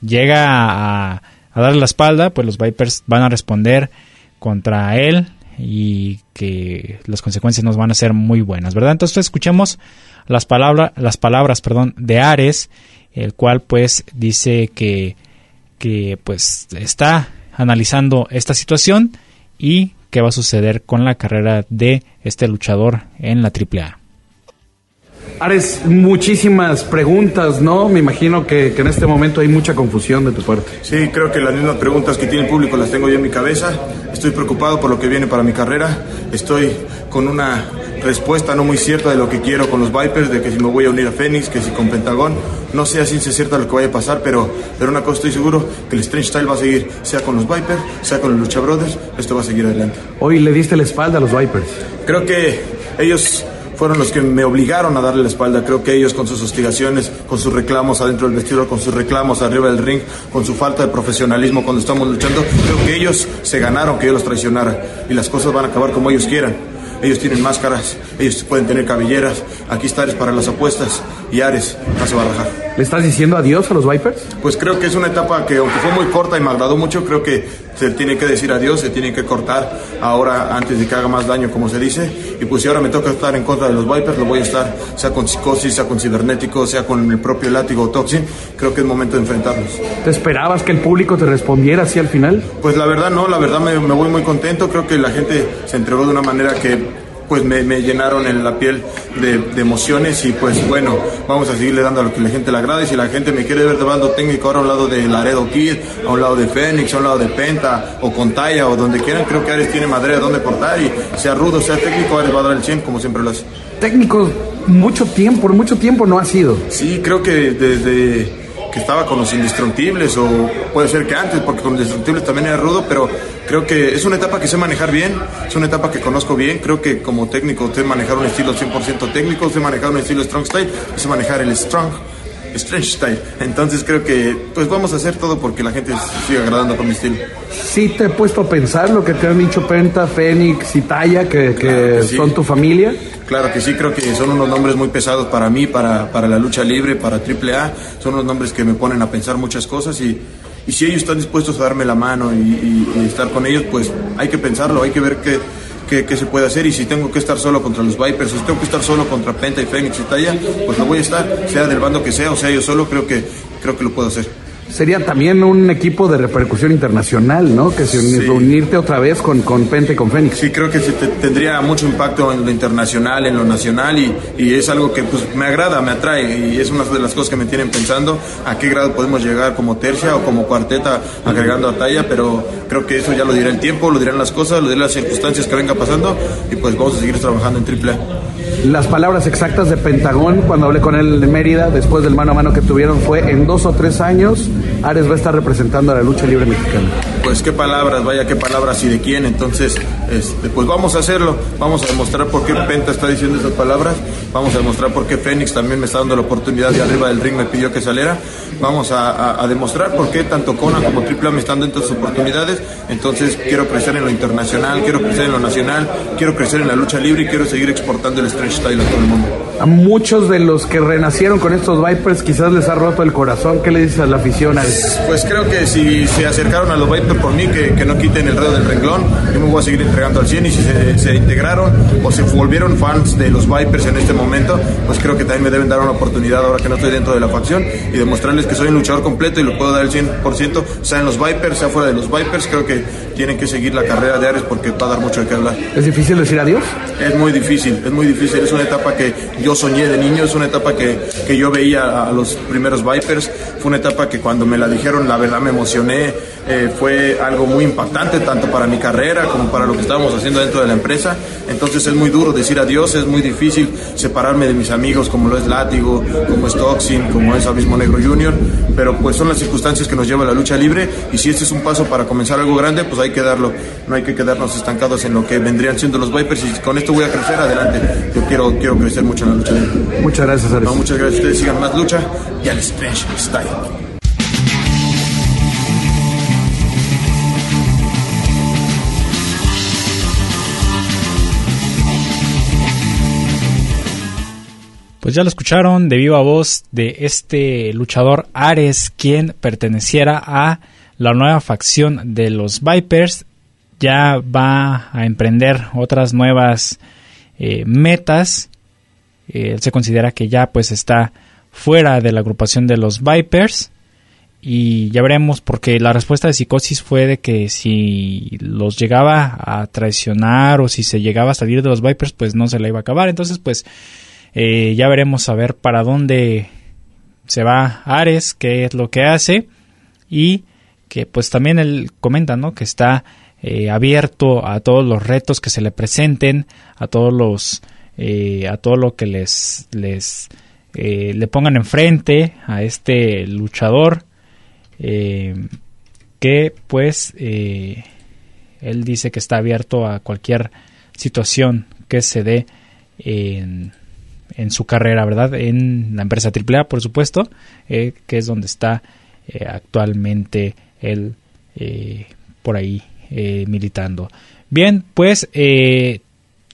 llega a, darle la espalda, pues los Vipers van a responder contra él y que las consecuencias nos van a ser muy buenas, ¿verdad? Entonces escuchemos las palabras, las palabras, perdón, de Ares, el cual pues dice que, que pues está analizando esta situación y qué va a suceder con la carrera de este luchador en la AAA. Ares, muchísimas preguntas, ¿no? Me imagino que, que, en este momento hay mucha confusión de tu parte. Sí, creo que las mismas preguntas que tiene el público las tengo yo en mi cabeza. Estoy preocupado por lo que viene para mi carrera. Estoy con una respuesta no muy cierta de lo que quiero con los Vipers, de que si me voy a unir a Phoenix, que si con Pentagón. No sé a ciencia cierta lo que vaya a pasar, pero, pero una cosa estoy seguro, que el Strange Style va a seguir, sea con los Vipers, sea con los Lucha Brothers, esto va a seguir adelante. Hoy le diste la espalda a los Vipers. Creo que ellos fueron los que me obligaron a darle la espalda. Creo que ellos con sus hostigaciones, con sus reclamos adentro del vestidor, con sus reclamos arriba del ring, con su falta de profesionalismo cuando estamos luchando, creo que ellos se ganaron que yo los traicionara y las cosas van a acabar como ellos quieran. Ellos tienen máscaras, ellos pueden tener cabelleras. Aquí está Ares para las apuestas y Ares no se va a rajar. ¿Le estás diciendo adiós a los Vipers? Pues creo que es una etapa que, aunque fue muy corta y me agradó mucho, creo que se tiene que decir adiós, se tiene que cortar ahora antes de que haga más daño, como se dice. Y pues si ahora me toca estar en contra de los Vipers, lo voy a estar, sea con psicosis, sea con cibernético, sea con el propio látigo Toxin. Creo que es momento de enfrentarlos. ¿Te esperabas que el público te respondiera así al final? Pues la verdad no, la verdad me, me voy muy contento. Creo que la gente se entregó de una manera que pues me, me, llenaron en la piel de, de, emociones y pues bueno, vamos a seguirle dando a lo que la gente le agrade. Si la gente me quiere ver de bando técnico ahora a un lado de Laredo Kid, a un lado de Fénix, a un lado de Penta o Contaya o donde quieran, creo que Ares tiene madre a donde cortar y sea rudo, sea técnico, Ares va a dar el 100 como siempre lo hace. Técnico, mucho tiempo, por mucho tiempo no ha sido. Sí, creo que desde que estaba con los indestructibles o puede ser que antes, porque con indestructibles también era rudo, pero creo que es una etapa que sé manejar bien, es una etapa que conozco bien, creo que como técnico sé manejar un estilo 100% técnico, sé manejar un estilo strong style, sé manejar el strong Strange Style. Entonces creo que pues vamos a hacer todo porque la gente siga agradando con mi estilo. Sí te he puesto a pensar lo que te han dicho Penta, Fénix y Taya, que, que, claro que sí. son tu familia. Claro que sí, creo que son unos nombres muy pesados para mí, para, para la lucha libre, para AAA. Son unos nombres que me ponen a pensar muchas cosas y, y si ellos están dispuestos a darme la mano y, y estar con ellos, pues hay que pensarlo, hay que ver qué qué, se puede hacer y si tengo que estar solo contra los Vipers si tengo que estar solo contra Penta y Fénix y Talla, pues lo voy a estar, sea del bando que sea o sea yo solo, creo que, creo que lo puedo hacer sería también un equipo de repercusión internacional, ¿no? Que se unirte otra vez con, con Pente y con Fénix. Sí, creo que tendría mucho impacto en lo internacional, en lo nacional y, y, es algo que pues me agrada, me atrae y es una de las cosas que me tienen pensando a qué grado podemos llegar como tercia o como cuarteta agregando a talla, pero creo que eso ya lo dirá el tiempo, lo dirán las cosas, lo dirán las circunstancias que venga pasando y pues vamos a seguir trabajando en triple Las palabras exactas de Pentagón cuando hablé con él en Mérida después del mano a mano que tuvieron fue en dos o tres años Ares va a estar representando a la lucha libre mexicana. Pues qué palabras, vaya qué palabras y de quién. Entonces, este, pues vamos a hacerlo. Vamos a demostrar por qué Penta está diciendo esas palabras. Vamos a demostrar por qué Fénix también me está dando la oportunidad de arriba del ring me pidió que saliera. Vamos a, demostrar por qué tanto Conan como Triple A me están dando estas oportunidades. Entonces quiero crecer en lo internacional, quiero crecer en lo nacional, quiero crecer en la lucha libre y quiero seguir exportando el stretch style a todo el mundo. A muchos de los que renacieron con estos Vipers quizás les ha roto el corazón. ¿Qué le dices a la afición? Pues creo que si se acercaron a los Vipers por mí, que, que no quiten el dedo del renglón, yo me voy a seguir entregando al 100 y si se, se, integraron o se volvieron fans de los Vipers en este momento, pues creo que también me deben dar una oportunidad ahora que no estoy dentro de la facción y demostrarles que soy un luchador completo y lo puedo dar el 100%, sea en los Vipers, sea fuera de los Vipers, creo que tienen que seguir la carrera de Ares porque va a dar mucho de qué hablar. ¿Es difícil decir adiós? Es muy difícil, es muy difícil, es una etapa que yo soñé de niño, es una etapa que, que yo veía a los primeros Vipers, fue una etapa que cuando me la dijeron la verdad me emocioné, eh, fue algo muy impactante tanto para mi carrera como para lo que estábamos haciendo dentro de la empresa. Entonces es muy duro decir adiós, es muy difícil separarme de mis amigos como lo es Látigo, como es Toxin, como es Abismo Negro Junior, pero pues son las circunstancias que nos lleva a la lucha libre y si este es un paso para comenzar algo grande, pues hay que darlo, no hay que quedarnos estancados en lo que vendrían siendo los Vipers y con esto voy a crecer adelante. Yo quiero, quiero crecer mucho en la lucha libre. Muchas gracias, Ares. muchas gracias. Ustedes sigan más lucha y al Stretch Style. Pues ya lo escucharon de viva voz de este luchador Ares, quien perteneciera a la nueva facción de los Vipers. Ya va a emprender otras nuevas eh, metas. Eh, él se considera que ya pues está fuera de la agrupación de los Vipers. Y ya veremos, porque la respuesta de Psicosis fue de que si los llegaba a traicionar o si se llegaba a salir de los Vipers, pues no se le iba a acabar. Entonces, pues eh, ya veremos a ver para dónde se va Ares, qué es lo que hace y que pues también él comenta, ¿no? Que está eh, abierto a todos los retos que se le presenten, a todos los, eh, a todo lo que les, les le pongan enfrente a este luchador, que pues él dice que está abierto a cualquier situación que se dé en en su carrera, ¿verdad? En la empresa AAA, por supuesto, eh, que es donde está eh, actualmente él eh, por ahí militando. Bien, pues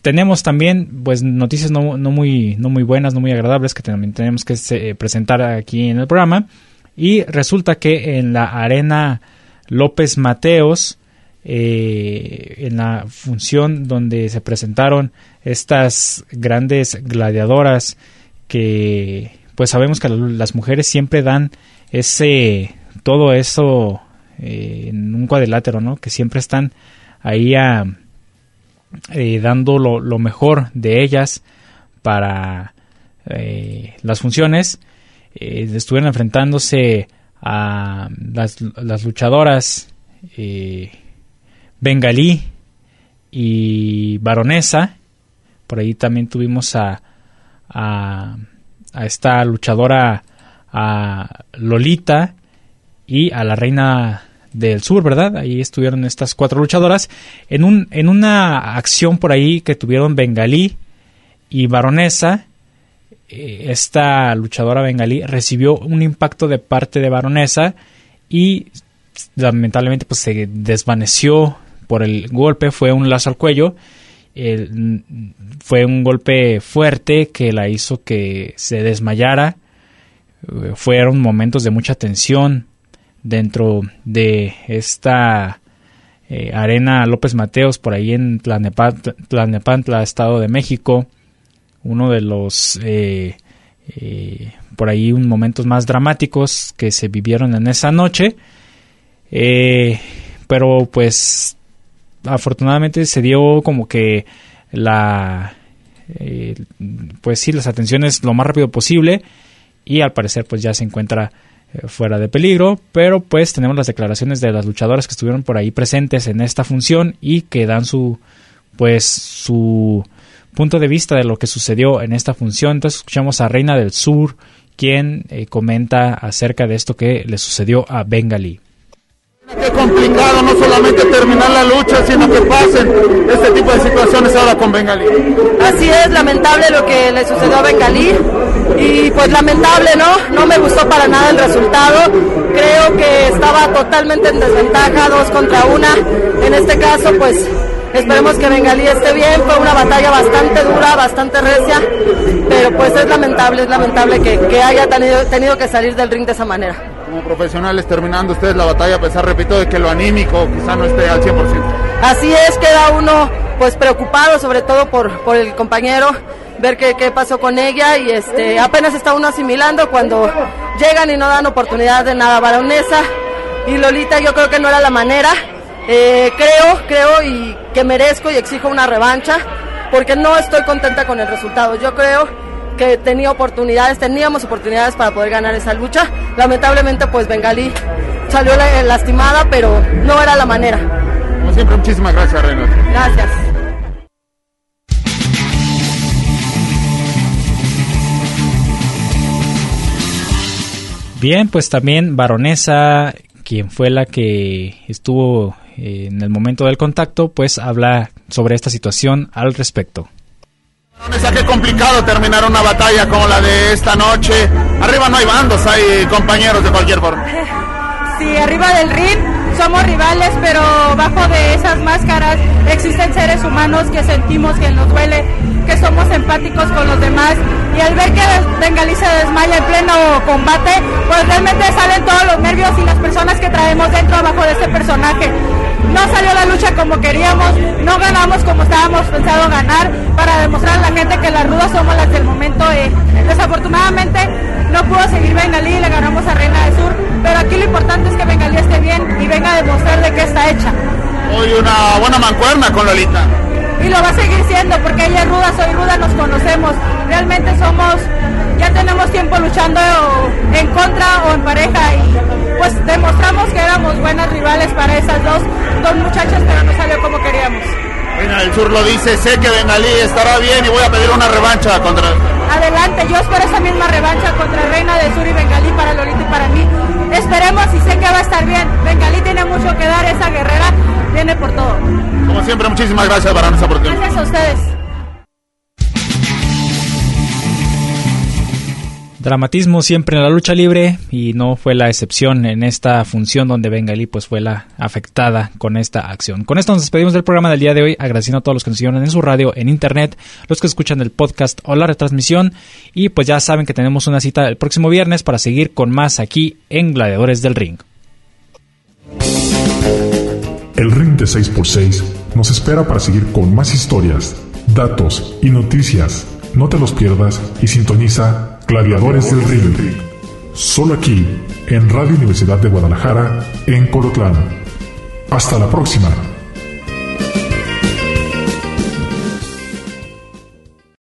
tenemos también pues noticias no, muy, no muy buenas, no muy agradables que también tenemos que presentar aquí en el programa. Y resulta que en la arena López Mateos, en la función donde se presentaron estas grandes gladiadoras que pues sabemos que las mujeres siempre dan ese todo eso eh, en un cuadrilátero no que siempre están ahí a, eh, dando lo, mejor de ellas para eh, las funciones. Estuvieron enfrentándose a las, las luchadoras bengalí y baronesa por ahí también tuvimos a, a, esta luchadora, a Lolita y a la reina del sur, ¿verdad? Ahí estuvieron estas cuatro luchadoras en, un, en una acción por ahí que tuvieron Bengalí y Baronesa. Eh, esta luchadora bengalí recibió un impacto de parte de Baronesa y lamentablemente pues se desvaneció por el golpe, fue un lazo al cuello fue un golpe fuerte que la hizo que se desmayara. Eh, fueron momentos de mucha tensión dentro de esta eh, Arena López Mateos por ahí en Tlanepantla, Estado de México. Uno de los eh, por ahí un momentos más dramáticos que se vivieron en esa noche. pero pues afortunadamente se dio como que la pues sí las atenciones lo más rápido posible y al parecer pues ya se encuentra eh, fuera de peligro, pero pues tenemos las declaraciones de las luchadoras que estuvieron por ahí presentes en esta función y que dan su pues su punto de vista de lo que sucedió en esta función. Entonces escuchamos a Reina del Sur, quien eh, comenta acerca de esto que le sucedió a Bengali. Complicado no solamente terminar la lucha, sino que pasen este tipo de situaciones ahora con Bengalí. Así es, lamentable lo que le sucedió a Bengalí y pues lamentable, ¿no? No me gustó para nada el resultado. Creo que estaba totalmente en desventaja, dos contra una. En este caso, pues esperemos que Bengalí esté bien. Fue una batalla bastante dura, bastante recia, pero pues es lamentable, es lamentable que, que haya tenido, tenido que salir del ring de esa manera como profesionales terminando ustedes la batalla, a pesar, repito, de que lo anímico quizá no esté al 100%. Así es, queda uno pues preocupado sobre todo por, por el compañero, ver qué, qué pasó con ella y este apenas está uno asimilando cuando llegan y no dan oportunidad de nada. Baronesa y Lolita yo creo que no era la manera. Eh, creo, creo y que merezco y exijo una revancha porque no estoy contenta con el resultado. Yo creo que tenía oportunidades, teníamos oportunidades para poder ganar esa lucha. Lamentablemente, pues Bengalí salió lastimada, pero no era la manera. Como siempre, muchísimas gracias, Reina. Gracias. Bien, pues también Baronesa, quien fue la que estuvo eh, en el momento del contacto, pues habla sobre esta situación al respecto. Qué complicado terminar una batalla como la de esta noche. Arriba no hay bandos, hay compañeros de cualquier forma. [laughs] Sí, arriba del ring somos rivales, pero bajo de esas máscaras existen seres humanos que sentimos que nos duele, que somos empáticos con los demás. Y al ver que Bengalí se desmaya en pleno combate, pues realmente salen todos los nervios y las personas que traemos dentro abajo de este personaje no salió la lucha como queríamos, no ganamos como estábamos pensado ganar, para demostrar a la gente que las rudas somos las del momento. Eh, desafortunadamente no pudo seguir Bengalí, le ganamos a Reina del Sur, pero aquí lo importante es que Bengalí esté bien y venga a demostrar de qué está hecha. Hoy una buena mancuerna con Lolita. Y lo va a seguir siendo, porque ella es ruda, soy ruda, nos conocemos. Realmente somos, ya tenemos tiempo luchando en contra o en pareja y pues demostramos que éramos buenas rivales para esas dos, dos muchachas, pero no salió como queríamos. Reina del Sur lo dice, sé que Bengalí estará bien y voy a pedir una revancha contra... Adelante, yo espero esa misma revancha contra Reina del Sur y Bengalí para Lolita y para mí. Esperemos y sé que va a estar bien. Bengalí tiene mucho que dar, esa guerrera viene por todo. Como siempre, muchísimas gracias, para esa oportunidad. Gracias a ustedes. Dramatismo siempre en la lucha libre y no fue la excepción en esta función donde Bengali pues fue la afectada con esta acción. Con esto nos despedimos del programa del día de hoy, agradeciendo a todos los que nos siguieron en su radio, en internet, los que escuchan el podcast o la retransmisión y pues ya saben que tenemos una cita el próximo viernes para seguir con más aquí en Gladiadores del Ring. El Ring de 6x6 nos espera para seguir con más historias, datos y noticias. No te los pierdas y sintoniza Gladiadores del Ring. Solo aquí, en Radio Universidad de Guadalajara, en Colotlán. Hasta la próxima.